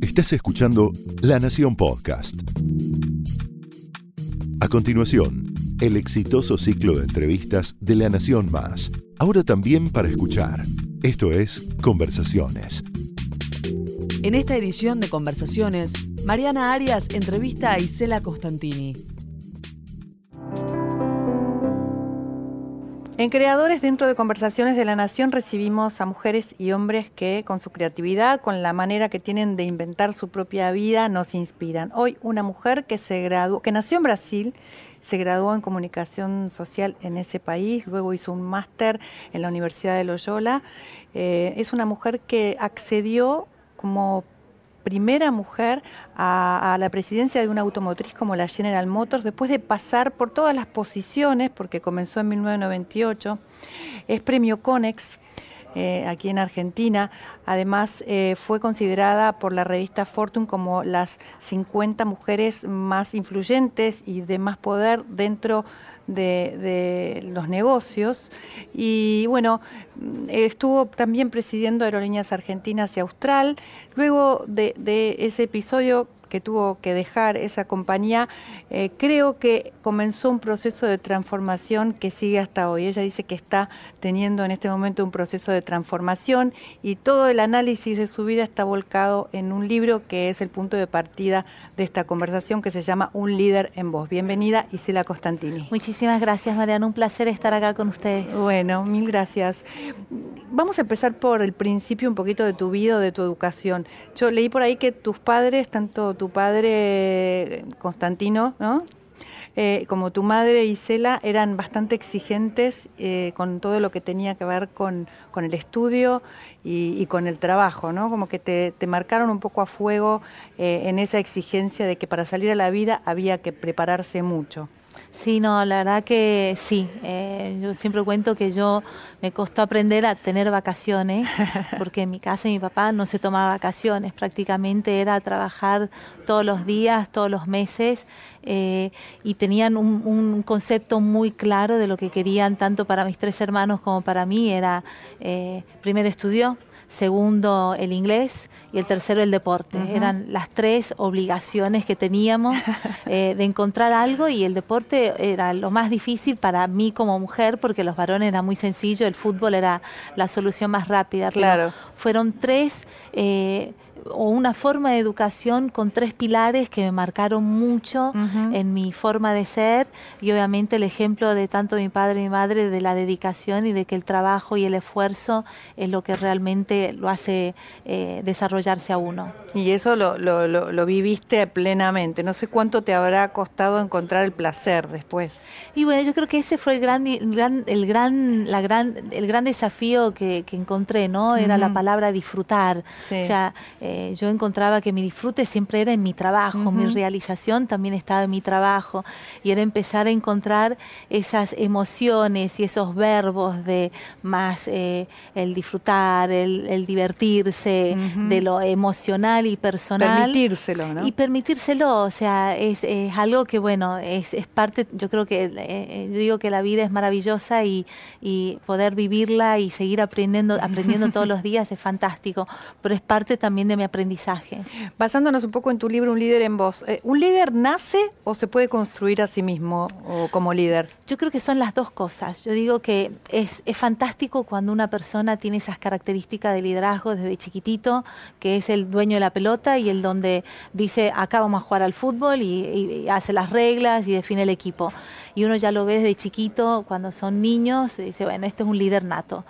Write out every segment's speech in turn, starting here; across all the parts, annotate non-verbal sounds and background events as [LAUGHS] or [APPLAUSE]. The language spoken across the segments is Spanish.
Estás escuchando La Nación Podcast. A continuación, el exitoso ciclo de entrevistas de La Nación Más. Ahora también para escuchar. Esto es Conversaciones. En esta edición de Conversaciones, Mariana Arias entrevista a Isela Costantini. En Creadores, dentro de Conversaciones de la Nación, recibimos a mujeres y hombres que, con su creatividad, con la manera que tienen de inventar su propia vida, nos inspiran. Hoy, una mujer que se graduó, que nació en Brasil, se graduó en comunicación social en ese país, luego hizo un máster en la Universidad de Loyola. Eh, es una mujer que accedió como primera mujer a, la presidencia de una automotriz como la General Motors, después de pasar por todas las posiciones, porque comenzó en 1998, es premio Conex. Eh, aquí en Argentina. Además, eh, fue considerada por la revista Fortune como las 50 mujeres más influyentes y de más poder dentro de, los negocios. Y bueno, estuvo también presidiendo Aerolíneas Argentinas y Austral. Luego de, de ese episodio que tuvo que dejar esa compañía, eh, creo que comenzó un proceso de transformación que sigue hasta hoy. Ella dice que está teniendo en este momento un proceso de transformación y todo el análisis de su vida está volcado en un libro que es el punto de partida de esta conversación que se llama Un líder en voz. Bienvenida, Isela Costantini. Muchísimas gracias, Mariana. Un placer estar acá con ustedes. Bueno, mil gracias. Vamos a empezar por el principio un poquito de tu vida, de tu educación. Yo leí por ahí que tus padres, tanto tu padre Constantino, ¿no? Eh, como tu madre Isela, eran bastante exigentes eh, con todo lo que tenía que ver con, el estudio y, con el trabajo, ¿no? Como que te, marcaron un poco a fuego eh, en esa exigencia de que para salir a la vida había que prepararse mucho. Sí, no, la verdad que sí. Eh, yo siempre cuento que yo me costó aprender a tener vacaciones, [LAUGHS] porque en mi casa mi papá no se tomaba vacaciones, prácticamente era trabajar todos los días, todos los meses, eh, y tenían un, concepto muy claro de lo que querían tanto para mis tres hermanos como para mí. Era, eh, primero estudió, segundo el inglés y el tercero el deporte. Eran las tres obligaciones que teníamos [LAUGHS] eh, de encontrar algo y el deporte era lo más difícil para mí como mujer porque los varones era muy sencillo, el fútbol era la solución más rápida. Claro. fueron tres... Eh, o una forma de educación con tres pilares que me marcaron mucho en mi forma de ser y obviamente el ejemplo de tanto mi padre y mi madre de la dedicación y de que el trabajo y el esfuerzo es lo que realmente lo hace eh, desarrollarse a uno. Y eso lo, lo, lo, viviste plenamente. No sé cuánto te habrá costado encontrar el placer después. Y bueno, yo creo que ese fue el gran, el gran, el gran, la gran, el gran desafío que, encontré, ¿no? Era la palabra disfrutar. O sea, eh, yo encontraba que mi disfrute siempre era en mi trabajo, mi realización también estaba en mi trabajo, y era empezar a encontrar esas emociones y esos verbos de más eh, el disfrutar, el, divertirse, de lo emocional y personal. Permitírselo, ¿no? Y permitírselo, o sea, es, algo que, bueno, es, es parte, yo creo que, eh, yo digo que la vida es maravillosa y, y poder vivirla y seguir aprendiendo, aprendiendo todos [LAUGHS] los días es fantástico, pero es parte también de mi aprendizaje. Basándonos un poco en tu libro, Un líder en voz, eh, ¿un líder nace o se puede construir a sí mismo o como líder? Yo creo que son las dos cosas. Yo digo que es, es fantástico cuando una persona tiene esas características de liderazgo desde chiquitito, que es el dueño de la pelota y el donde dice, acá vamos a jugar al fútbol y, hace las reglas y define el equipo. Y uno ya lo ve desde chiquito, cuando son niños, y dice, bueno, este es un líder nato.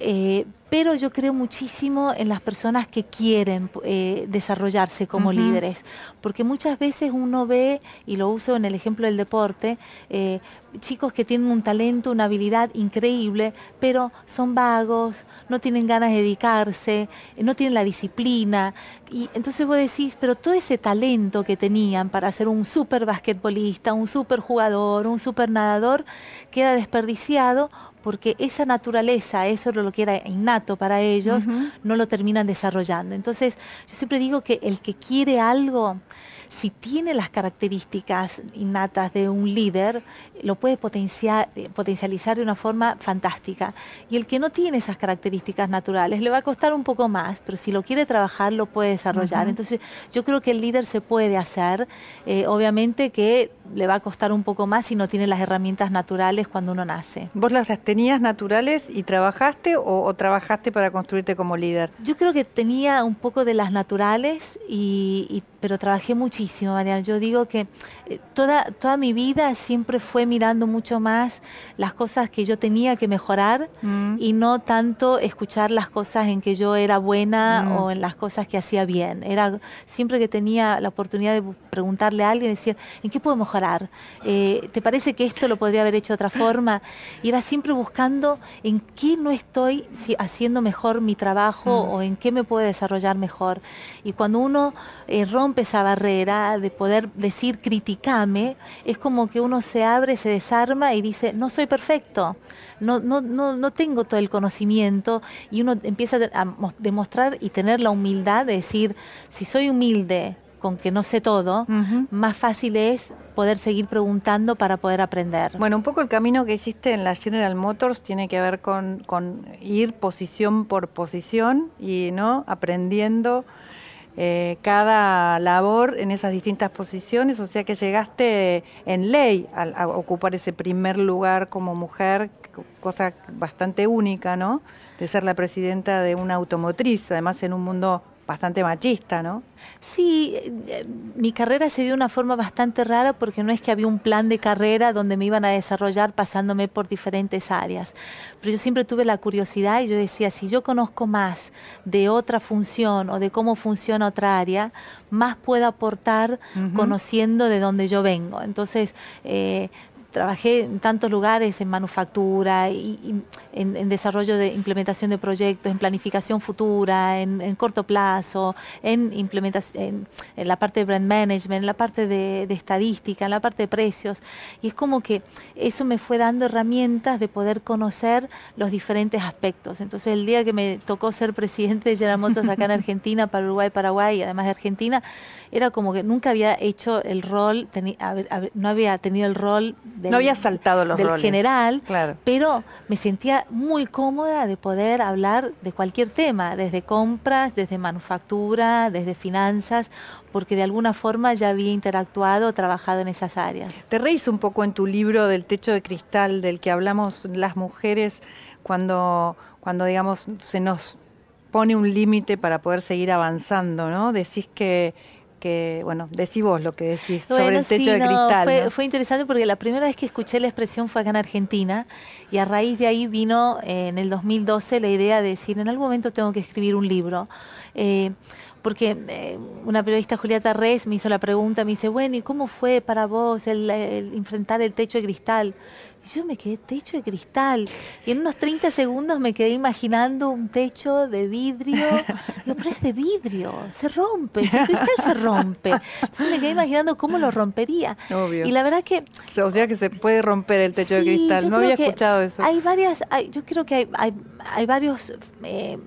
Eh, pero yo creo muchísimo en las personas que quieren eh, desarrollarse como líderes, porque muchas veces uno ve, y lo uso en el ejemplo del deporte, eh, chicos que tienen un talento, una habilidad increíble, pero son vagos, no tienen ganas de dedicarse, no tienen la disciplina, y entonces vos decís, pero todo ese talento que tenían para ser un súper basquetbolista, un súper jugador, un súper nadador, queda desperdiciado porque esa naturaleza, eso es lo que era innato para ellos, no lo terminan desarrollando. Entonces, yo siempre digo que el que quiere algo, si tiene las características innatas de un líder, lo puede potenciar, potencializar de una forma fantástica. Y el que no tiene esas características naturales le va a costar un poco más, pero si lo quiere trabajar, lo puede desarrollar. Entonces, yo creo que el líder se puede hacer, eh, obviamente que le va a costar un poco más si no tiene las herramientas naturales cuando uno nace. ¿Vos las tenías naturales y trabajaste o, trabajaste para construirte como líder? Yo creo que tenía un poco de las naturales, y, pero trabajé muchísimo, Mariana. Yo digo que eh, toda, toda mi vida siempre fue mirando mucho más las cosas que yo tenía que mejorar mm. y no tanto escuchar las cosas en que yo era buena mm. o en las cosas que hacía bien. Era siempre que tenía la oportunidad de preguntarle a alguien, decir, ¿en qué puedo mejorar? Eh, ¿Te parece que esto lo podría haber hecho de otra forma? Y era siempre buscando en qué no estoy haciendo mejor mi trabajo mm. o en qué me puedo desarrollar mejor. Y cuando uno eh, rompe esa barrera de poder decir criticame, es como que uno se abre, se desarma y dice, no soy perfecto, no, no, no, no tengo todo el conocimiento y uno empieza a demostrar y tener la humildad de decir, si soy humilde, con que no sé todo, más fácil es poder seguir preguntando para poder aprender. Bueno, un poco el camino que hiciste en la General Motors tiene que ver con, con ir posición por posición y no aprendiendo eh, cada labor en esas distintas posiciones, o sea que llegaste en ley a, ocupar ese primer lugar como mujer, cosa bastante única, ¿no? De ser la presidenta de una automotriz, además en un mundo bastante machista, ¿no? Sí, eh, mi carrera se dio de una forma bastante rara porque no es que había un plan de carrera donde me iban a desarrollar pasándome por diferentes áreas. Pero yo siempre tuve la curiosidad y yo decía, si yo conozco más de otra función o de cómo funciona otra área, más puedo aportar conociendo de dónde yo vengo. Entonces, eh, trabajé en tantos lugares, en manufactura, y, en, desarrollo de implementación de proyectos, en planificación futura, en, corto plazo, en implementación, en, la parte de brand management, en la parte de, estadística, en la parte de precios. Y es como que eso me fue dando herramientas de poder conocer los diferentes aspectos. Entonces el día que me tocó ser presidente de General Motors acá en [LAUGHS] Argentina, para Uruguay, Paraguay y además de Argentina, era como que nunca había hecho el rol, no había tenido el rol no había saltado los del general, pero me sentía muy cómoda de poder hablar de cualquier tema, desde compras, desde manufactura, desde finanzas, porque de alguna forma ya había interactuado, trabajado en esas áreas. Te reís un poco en tu libro del techo de cristal del que hablamos las mujeres cuando, cuando digamos se nos pone un límite para poder seguir avanzando, ¿no? Decís que que, bueno, decí vos lo que decís sobre el techo de cristal. Fue, interesante porque la primera vez que escuché la expresión fue acá en Argentina y a raíz de ahí vino eh, en el 2012 la idea de decir, en algún momento tengo que escribir un libro. Eh, porque eh, una periodista, Julieta Reyes, me hizo la pregunta, me dice, bueno, ¿y cómo fue para vos el, enfrentar el techo de cristal? Y yo me quedé techo de cristal. Y en unos 30 segundos me quedé imaginando un techo de vidrio. [LAUGHS] Digo, pero es de vidrio, se rompe, el cristal se rompe. Entonces me quedé imaginando cómo lo rompería. Obvio. Y la verdad que... O sea que se puede romper el techo de cristal. No había escuchado eso. Hay varias, yo creo que hay, hay, hay varios... Eh,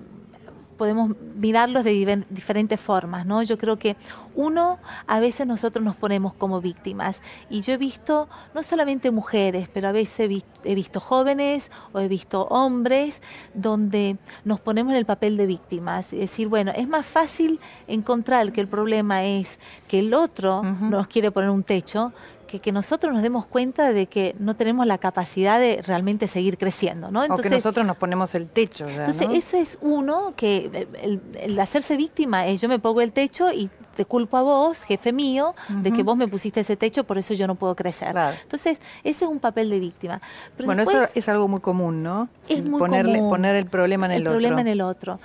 podemos mirarlos de diferentes formas, ¿no? Yo creo que uno, a veces nosotros nos ponemos como víctimas y yo he visto no solamente mujeres, pero a veces he visto jóvenes o he visto hombres donde nos ponemos en el papel de víctimas y decir, bueno, es más fácil encontrar que el problema es que el otro nos quiere poner un techo que, nosotros nos demos cuenta de que no tenemos la capacidad de realmente seguir creciendo, ¿no? Entonces, o que nosotros nos ponemos el techo. entonces, eso es uno, que el, hacerse víctima es yo me pongo el techo y te culpo a vos, jefe mío, de que vos me pusiste ese techo, por eso yo no puedo crecer. Entonces, ese es un papel de víctima. bueno, eso es algo muy común, ¿no? Es muy Ponerle, Poner el problema en el, el problema en el otro.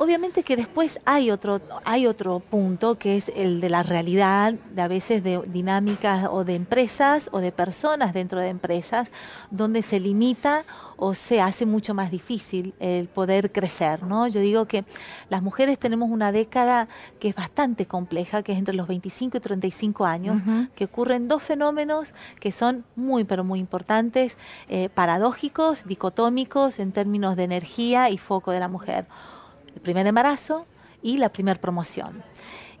Obviamente que después hay otro, hay otro punto que es el de la realidad, de a veces de dinámicas o de empresas o de personas dentro de empresas, donde se limita o se hace mucho más difícil el poder crecer. ¿no? Yo digo que las mujeres tenemos una década que es bastante compleja, que es entre los 25 y 35 años, que ocurren dos fenómenos que son muy, pero muy importantes, eh, paradójicos, dicotómicos en términos de energía y foco de la mujer el primer embarazo y la primera promoción.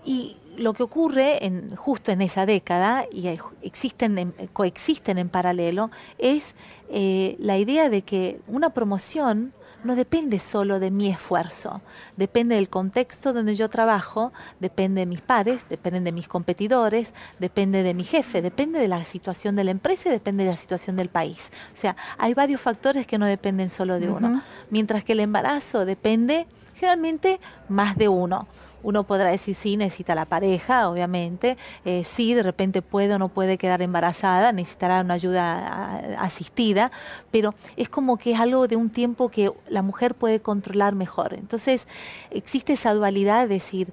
Y lo que ocurre en, justo en esa década, y existen coexisten en paralelo, es eh, la idea de que una promoción no depende solo de mi esfuerzo, depende del contexto donde yo trabajo, depende de mis pares, depende de mis competidores, depende de mi jefe, depende de la situación de la empresa y depende de la situación del país. O sea, hay varios factores que no dependen solo de uno, mientras que el embarazo depende generalmente más de uno. Uno podrá decir sí, necesita la pareja, obviamente, eh, sí, de repente puede o no puede quedar embarazada, necesitará una ayuda asistida, pero es como que es algo de un tiempo que la mujer puede controlar mejor. Entonces, existe esa dualidad de decir,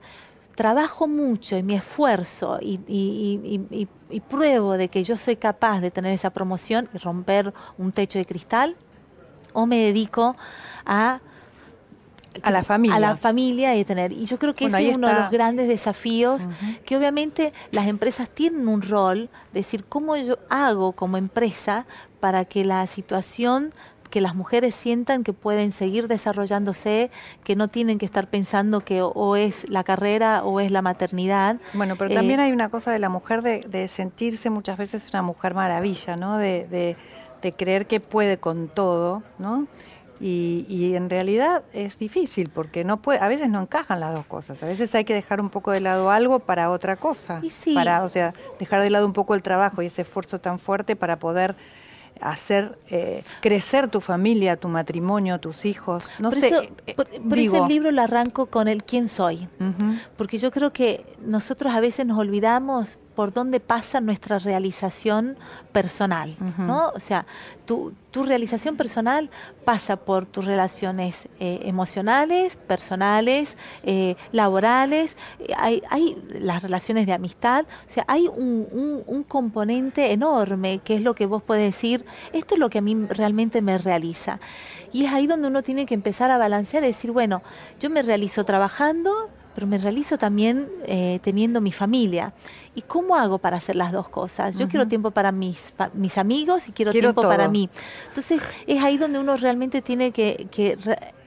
trabajo mucho y mi esfuerzo y, y, pruebo de que yo soy capaz de tener esa promoción y romper un techo de cristal, o me dedico a a la familia. A la familia y tener. Y yo creo que ese es uno de los grandes desafíos, que obviamente las empresas tienen un rol, decir, ¿cómo yo hago como empresa para que la situación que las mujeres sientan que pueden seguir desarrollándose, que no tienen que estar pensando que o es la carrera o es la maternidad. Bueno, pero también eh, hay una cosa de la mujer de, sentirse muchas veces una mujer maravilla, ¿no? De, de creer que puede con todo, ¿no? Y, en realidad es difícil porque no puede, a veces no encajan las dos cosas. A veces hay que dejar un poco de lado algo para otra cosa. Para, o sea, dejar de lado un poco el trabajo y ese esfuerzo tan fuerte para poder hacer eh, crecer tu familia, tu matrimonio, tus hijos. No por sé. Eso, eh, por, eso el libro lo arranco con el quién soy. Porque yo creo que nosotros a veces nos olvidamos por dónde pasa nuestra realización personal, ¿no? O sea, tu, tu, realización personal pasa por tus relaciones eh, emocionales, personales, eh, laborales, hay, hay, las relaciones de amistad, o sea, hay un, un, componente enorme que es lo que vos podés decir, esto es lo que a mí realmente me realiza. Y es ahí donde uno tiene que empezar a balancear y decir, bueno, yo me realizo trabajando, pero me realizo también eh, teniendo mi familia. ¿Y cómo hago para hacer las dos cosas? Yo quiero tiempo para mis, mis amigos y quiero, tiempo para mí. Entonces es ahí donde uno realmente tiene que,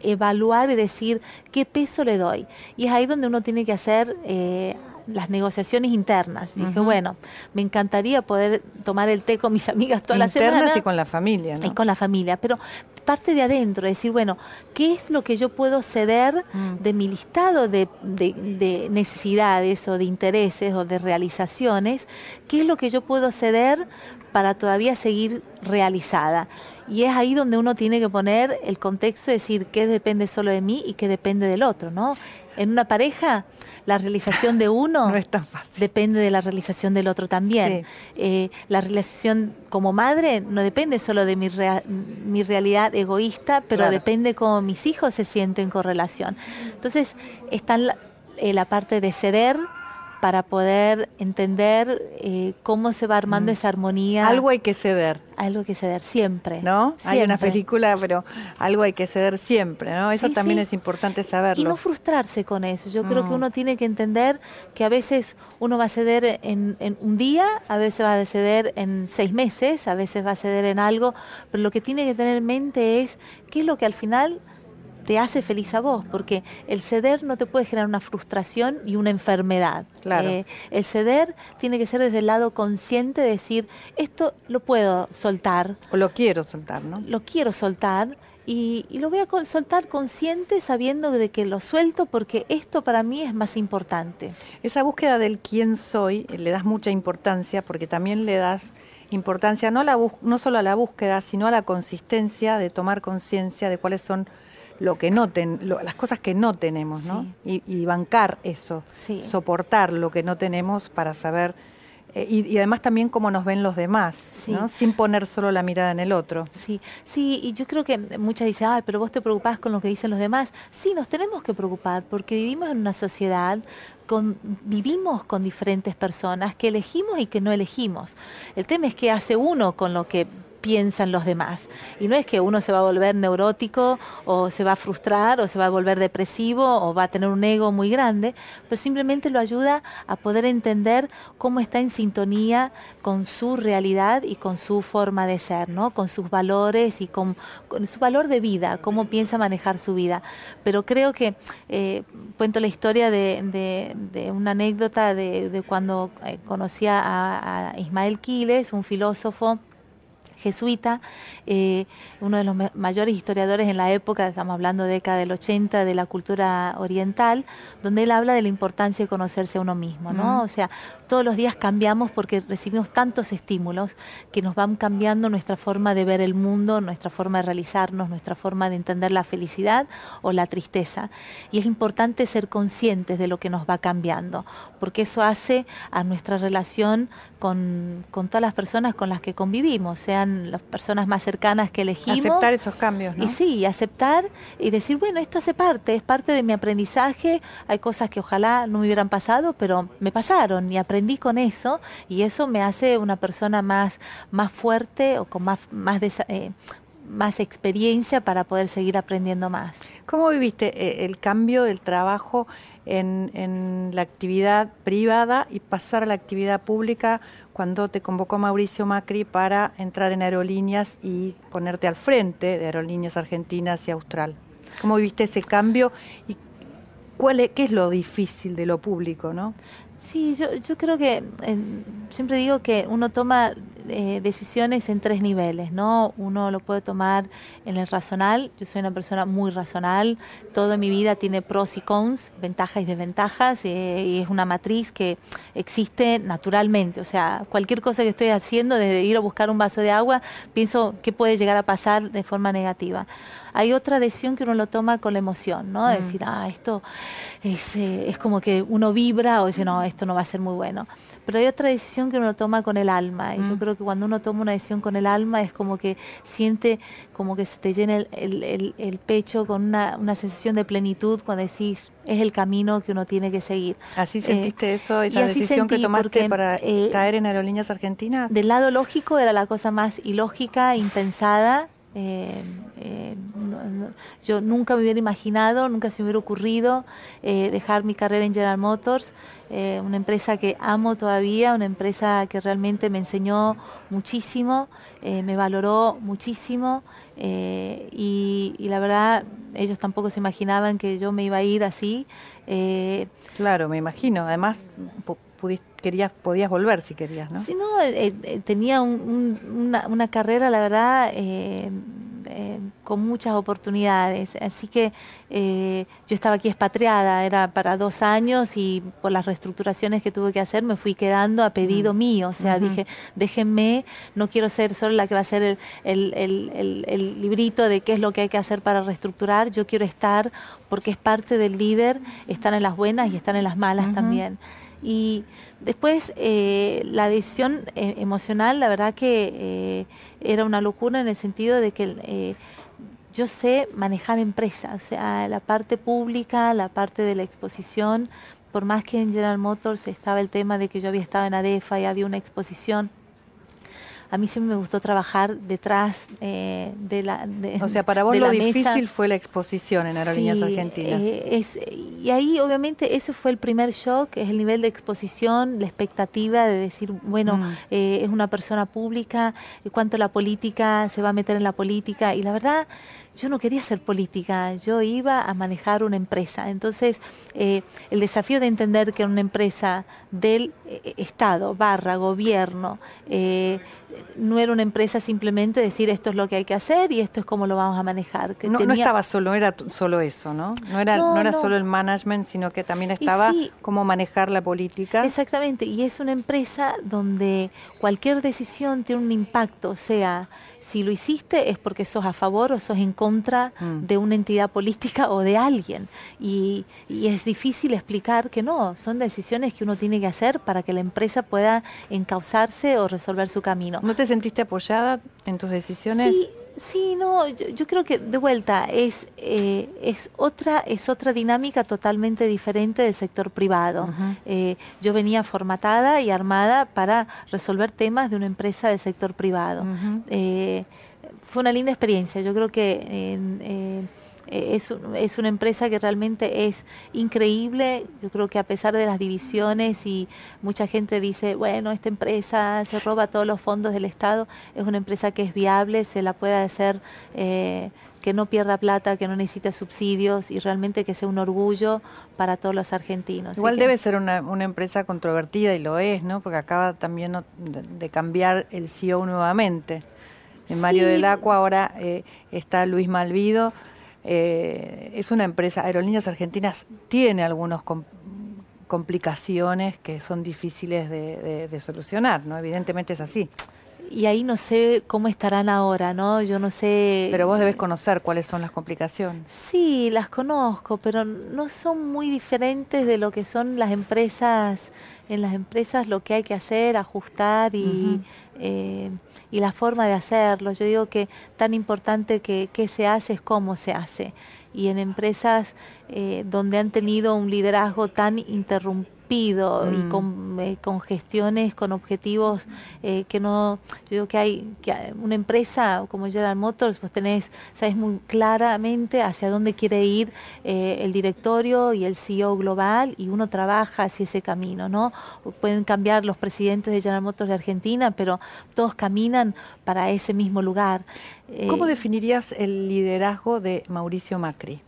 evaluar y decir qué peso le doy. Y es ahí donde uno tiene que hacer... Eh, las negociaciones internas. Dije, bueno, me encantaría poder tomar el té con mis amigas todas las semanas. Internas y con la familia, ¿no? Y con la familia. Pero parte de adentro, decir, bueno, ¿qué es lo que yo puedo ceder mm. de mi listado de, necesidades o de intereses o de realizaciones? ¿Qué es lo que yo puedo ceder para todavía seguir realizada? Y es ahí donde uno tiene que poner el contexto, decir, qué depende solo de mí y qué depende del otro, ¿no? En una pareja la realización de uno [LAUGHS] depende de la realización del otro también. Eh, la realización como madre no depende solo de mi, mi realidad egoísta, pero depende cómo mis hijos se sienten con relación. Entonces, está la, eh, la parte de ceder, para poder entender eh, cómo se va armando mm. esa armonía. Algo hay que ceder. Algo hay que ceder, siempre. ¿No? Hay una película, pero algo hay que ceder siempre, ¿no? Eso también es importante saberlo. Y no frustrarse con eso. Yo creo que uno tiene que entender que a veces uno va a ceder en, en, un día, a veces va a ceder en seis meses, a veces va a ceder en algo, pero lo que tiene que tener en mente es qué es lo que al final te hace feliz a vos, porque el ceder no te puede generar una frustración y una enfermedad. Claro. Eh, el ceder tiene que ser desde el lado consciente de decir, esto lo puedo soltar. O lo quiero soltar, ¿no? Lo quiero soltar. Y, lo voy a soltar consciente sabiendo de que lo suelto porque esto para mí es más importante. Esa búsqueda del quién soy eh, le das mucha importancia porque también le das importancia no, la no solo a la búsqueda, sino a la consistencia de tomar conciencia de cuáles son lo que no las cosas que no tenemos, ¿no? Y, bancar eso, soportar lo que no tenemos para saber eh, y, además también cómo nos ven los demás, ¿no? sin poner solo la mirada en el otro. Sí, sí, y yo creo que muchas dicen, ay, pero vos te preocupás con lo que dicen los demás. Sí, nos tenemos que preocupar porque vivimos en una sociedad con, vivimos con diferentes personas que elegimos y que no elegimos. El tema es qué hace uno con lo que piensan los demás. Y no es que uno se va a volver neurótico o se va a frustrar o se va a volver depresivo o va a tener un ego muy grande, pero simplemente lo ayuda a poder entender cómo está en sintonía con su realidad y con su forma de ser, ¿no? con sus valores y con, su valor de vida, cómo piensa manejar su vida. Pero creo que eh, cuento la historia de, una anécdota de, cuando eh, conocí a, a Ismael Quiles, un filósofo jesuita, eh, uno de los mayores historiadores en la época, estamos hablando de década del 80, de la cultura oriental, donde él habla de la importancia de conocerse a uno mismo, ¿no? O sea, todos los días cambiamos porque recibimos tantos estímulos que nos van cambiando nuestra forma de ver el mundo, nuestra forma de realizarnos, nuestra forma de entender la felicidad o la tristeza. Y es importante ser conscientes de lo que nos va cambiando, porque eso hace a nuestra relación con, con todas las personas con las que convivimos, sean las personas más cercanas que elegimos. Aceptar esos cambios, ¿no? Y sí, aceptar y decir, bueno, esto hace parte, es parte de mi aprendizaje, hay cosas que ojalá no me hubieran pasado, pero me pasaron y aprendí aprendí con eso y eso me hace una persona más, más fuerte o con más, más, eh, más experiencia para poder seguir aprendiendo más. ¿Cómo viviste eh, el cambio del trabajo en, en, la actividad privada y pasar a la actividad pública cuando te convocó Mauricio Macri para entrar en aerolíneas y ponerte al frente de aerolíneas argentinas y austral? ¿Cómo viviste ese cambio y cuál es, qué es lo difícil de lo público, no? Sí, yo, yo creo que siempre digo que uno toma eh, decisiones en tres niveles, ¿no? Uno lo puede tomar en el razonal, yo soy una persona muy razonal, toda mi vida tiene pros y cons, ventajas y desventajas, eh, y es una matriz que existe naturalmente, o sea, cualquier cosa que estoy haciendo, desde ir a buscar un vaso de agua, pienso que puede llegar a pasar de forma negativa. Hay otra decisión que uno lo toma con la emoción, ¿no? Mm. Decir, ah, esto es, eh, es como que uno vibra o dice, no, esto no va a ser muy bueno. Pero hay otra decisión que uno toma con el alma. Y yo mm. creo que cuando uno toma una decisión con el alma es como que siente como que se te llena el, pecho con una, sensación de plenitud cuando decís, es el camino que uno tiene que seguir. ¿Así sentiste eh, eso, esa decisión que tomaste para eh, caer en Aerolíneas Argentinas? Del lado lógico era la cosa más ilógica, impensada, eh, eh, yo nunca me hubiera imaginado, nunca se me hubiera ocurrido eh, dejar mi carrera en General Motors, una empresa que amo todavía, una empresa que realmente me enseñó muchísimo, me valoró muchísimo y, la verdad ellos tampoco se imaginaban que yo me iba a ir así. claro, me imagino. Además, querías, podías volver si querías, ¿no? Sí, no, eh, eh, tenía una, una, carrera, la verdad, eh, con muchas oportunidades. Así que yo estaba aquí expatriada, era para dos años y por las reestructuraciones que tuve que hacer me fui quedando a pedido mm. mío. O sea, dije, déjenme, no quiero ser solo la que va a hacer el, el, el, librito de qué es lo que hay que hacer para reestructurar, yo quiero estar porque es parte del líder, estar en las buenas y estar en las malas también. Y después eh, la decisión eh, emocional, la verdad que eh, era una locura en el sentido de que yo sé manejar empresas, o sea, la parte pública, la parte de la exposición, por más que en General Motors estaba el tema de que yo había estado en ADEFA y había una exposición, a mí siempre me gustó trabajar detrás eh, de la O sea, para vos lo difícil fue la exposición en Aerolíneas Argentinas. Eh, y ahí obviamente ese fue el primer shock, es el nivel de exposición, la expectativa de decir, bueno, mm. eh, es una persona pública, cuánto la política se va a meter en la política. Y la verdad, yo no quería ser política, yo iba a manejar una empresa. Entonces, el desafío de entender que una empresa del Estado, barra, gobierno, no era una empresa simplemente decir esto es lo que hay que hacer y esto es cómo lo vamos a manejar. Que no, estaba solo, era solo eso, ¿no? No era, no, era solo el management, sino que también estaba cómo manejar la política. Exactamente, y es una empresa donde cualquier decisión tiene un impacto, o sea, si lo hiciste es porque sos a favor o sos en contra mm. de una entidad política o de alguien. Y, es difícil explicar que no, son decisiones que uno tiene que hacer para que la empresa pueda encauzarse o resolver su camino. ¿No te sentiste apoyada en tus decisiones? Sí, Sí, no, yo, creo que de vuelta es, eh, es, otra, es otra dinámica totalmente diferente del sector privado. Eh, yo venía formatada y armada para resolver temas de una empresa del sector privado. Eh, fue una linda experiencia, yo creo que es, es, una empresa que realmente es increíble. Yo creo que a pesar de las divisiones y mucha gente dice, bueno, esta empresa se roba todos los fondos del Estado, es una empresa que es viable, se la puede hacer. Eh, que no pierda plata, que no necesite subsidios y realmente que sea un orgullo para todos los argentinos. Igual debe ser una, una, empresa controvertida y lo es, ¿no? Porque acaba también de, cambiar el CEO nuevamente. En Mario del Acua ahora eh, está Luis Malvido, eh, es una empresa, Aerolíneas Argentinas tiene algunas complicaciones que son difíciles de, solucionar, ¿no? Evidentemente es así. Y ahí no sé cómo estarán ahora, ¿no? Yo no sé. Pero vos debes conocer cuáles son las complicaciones. Sí, las conozco, pero no son muy diferentes de lo que son las empresas. En las empresas lo que hay que hacer, ajustar y y la forma de hacerlo. Yo digo que tan importante que, se hace es cómo se hace. Y en empresas eh, donde han tenido un liderazgo tan interrumpido, y mm. con, eh, con, gestiones, con objetivos eh, que no, yo digo que hay, que una empresa como General Motors, pues tenés, sabes muy claramente hacia dónde quiere ir eh, el directorio y el CEO global y uno trabaja hacia ese camino, ¿no? Pueden cambiar los presidentes de General Motors de Argentina, pero todos caminan para ese mismo lugar. ¿Cómo definirías el liderazgo de Mauricio Macri?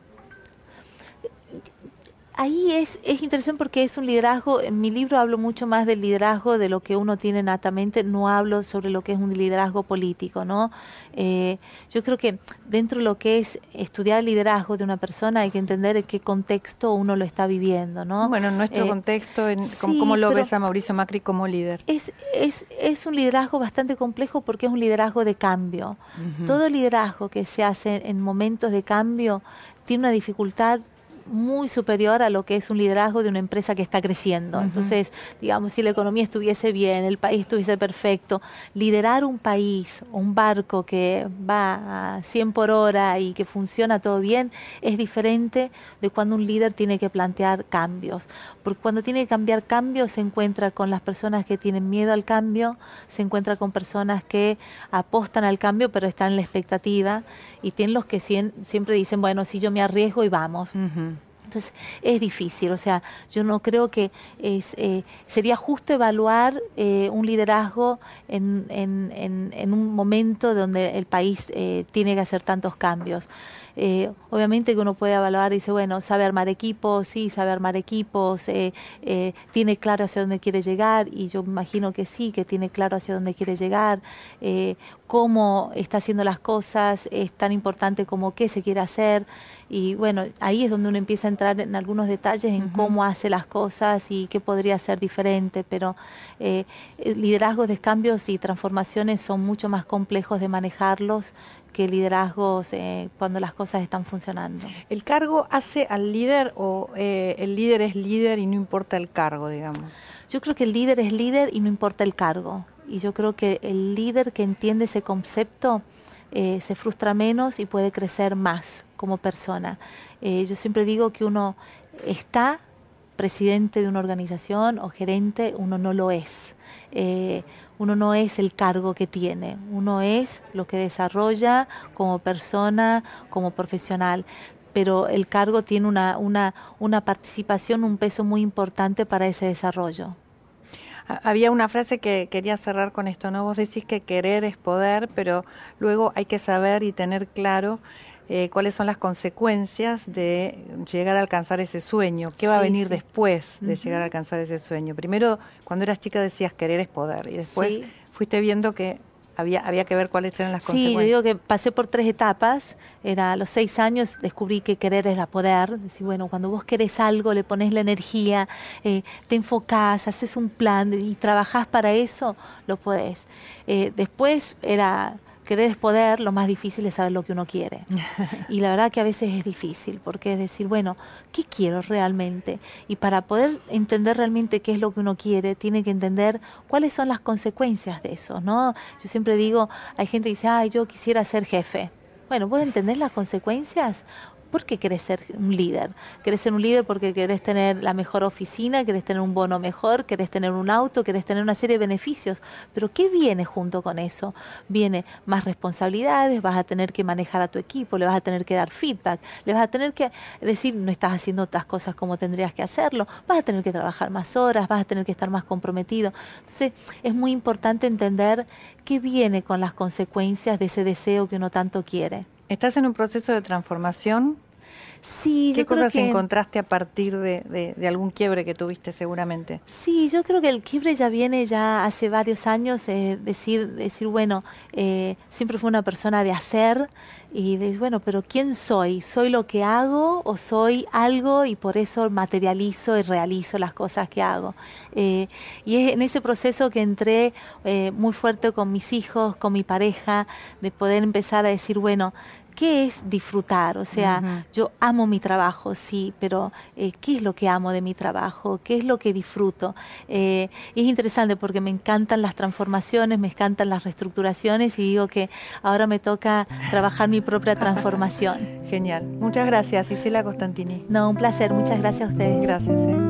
Ahí es, es interesante porque es un liderazgo, en mi libro hablo mucho más del liderazgo de lo que uno tiene natamente, no hablo sobre lo que es un liderazgo político, ¿no? Eh, yo creo que dentro de lo que es estudiar el liderazgo de una persona hay que entender en qué contexto uno lo está viviendo, ¿no? Bueno, en nuestro eh, contexto, en, ¿cómo, lo ves a Mauricio Macri como líder? Es, es, es un liderazgo bastante complejo porque es un liderazgo de cambio. Todo liderazgo que se hace en momentos de cambio tiene una dificultad muy superior a lo que es un liderazgo de una empresa que está creciendo. Entonces, digamos, si la economía estuviese bien, el país estuviese perfecto, liderar un país, un barco que va a 100 por hora y que funciona todo bien, es diferente de cuando un líder tiene que plantear cambios. Porque cuando tiene que cambiar cambios, se encuentra con las personas que tienen miedo al cambio, se encuentra con personas que apostan al cambio, pero están en la expectativa, y tienen los que siempre dicen, bueno, si yo me arriesgo y vamos. Entonces es difícil, o sea, yo no creo que es, eh, sería justo evaluar eh, un liderazgo en, en, un momento donde el país eh, tiene que hacer tantos cambios. Eh, obviamente que uno puede evaluar y dice, bueno, sabe armar equipos, sí, sabe armar equipos, eh, eh, tiene claro hacia dónde quiere llegar y yo imagino que sí, que tiene claro hacia dónde quiere llegar, cómo está haciendo las cosas, es tan importante como qué se quiere hacer y bueno, ahí es donde uno empieza a entrar en algunos detalles en cómo hace las cosas y qué podría ser diferente, pero liderazgos de cambios y transformaciones son mucho más complejos de manejarlos que liderazgos eh, cuando las cosas están funcionando. ¿El cargo hace al líder o eh, el líder es líder y no importa el cargo, digamos? Yo creo que el líder es líder y no importa el cargo. Y yo creo que el líder que entiende ese concepto eh, se frustra menos y puede crecer más como persona. yo siempre digo que uno está presidente de una organización o gerente, uno no lo es uno no es el cargo que tiene, uno es lo que desarrolla como persona, como profesional pero el cargo tiene una, una, una participación, un peso muy importante para ese desarrollo. Había una frase que quería cerrar con esto, ¿no? Vos decís que querer es poder, pero luego hay que saber y tener claro eh, cuáles son las consecuencias de llegar a alcanzar ese sueño, qué va a venir después de llegar a alcanzar ese sueño. Primero, cuando eras chica decías querer es poder y después fuiste viendo que había, había que ver cuáles eran las consecuencias. Sí, yo digo que pasé por tres etapas. Era a los seis años descubrí que querer es la poder. Decir, bueno, cuando vos querés algo, le pones la energía, eh, te enfocás, haces un plan y trabajás para eso, lo podés. Eh, después era querer es poder, lo más difícil es saber lo que uno quiere. [LAUGHS] y la verdad que a veces es difícil, porque es decir, bueno, ¿qué quiero realmente? Y para poder entender realmente qué es lo que uno quiere, tiene que entender cuáles son las consecuencias de eso, ¿no? Yo siempre digo, hay gente que dice, ay, yo quisiera ser jefe. Bueno, ¿vos entender las consecuencias? ¿Por qué querés ser un líder? ¿Querés ser un líder porque querés tener la mejor oficina, querés tener un bono mejor, querés tener un auto, querés tener una serie de beneficios? Pero ¿qué viene junto con eso? Viene más responsabilidades, vas a tener que manejar a tu equipo, le vas a tener que dar feedback, le vas a tener que decir no estás haciendo otras cosas como tendrías que hacerlo, vas a tener que trabajar más horas, vas a tener que estar más comprometido. Entonces es muy importante entender qué viene con las consecuencias de ese deseo que uno tanto quiere. ¿Estás en un proceso de transformación? Sí, ¿Qué yo creo cosas que... encontraste a partir de, de, algún quiebre que tuviste seguramente? Sí, yo creo que el quiebre ya viene ya hace varios años, eh, decir, decir, bueno, eh, siempre fue una persona de hacer y de, bueno, pero ¿quién soy? ¿Soy lo que hago o soy algo y por eso materializo y realizo las cosas que hago? Eh, y es en ese proceso que entré muy fuerte con mis hijos, con mi pareja, de poder empezar a decir, bueno, ¿qué es disfrutar? O sea, yo amo mi trabajo, sí, pero eh, ¿qué es lo que amo de mi trabajo? ¿Qué es lo que disfruto? Eh, es interesante porque me encantan las transformaciones, me encantan las reestructuraciones y digo que ahora me toca trabajar mi propia transformación. Genial. Muchas gracias, Isela Costantini. No, un placer. Muchas gracias a ustedes. Gracias. Eh.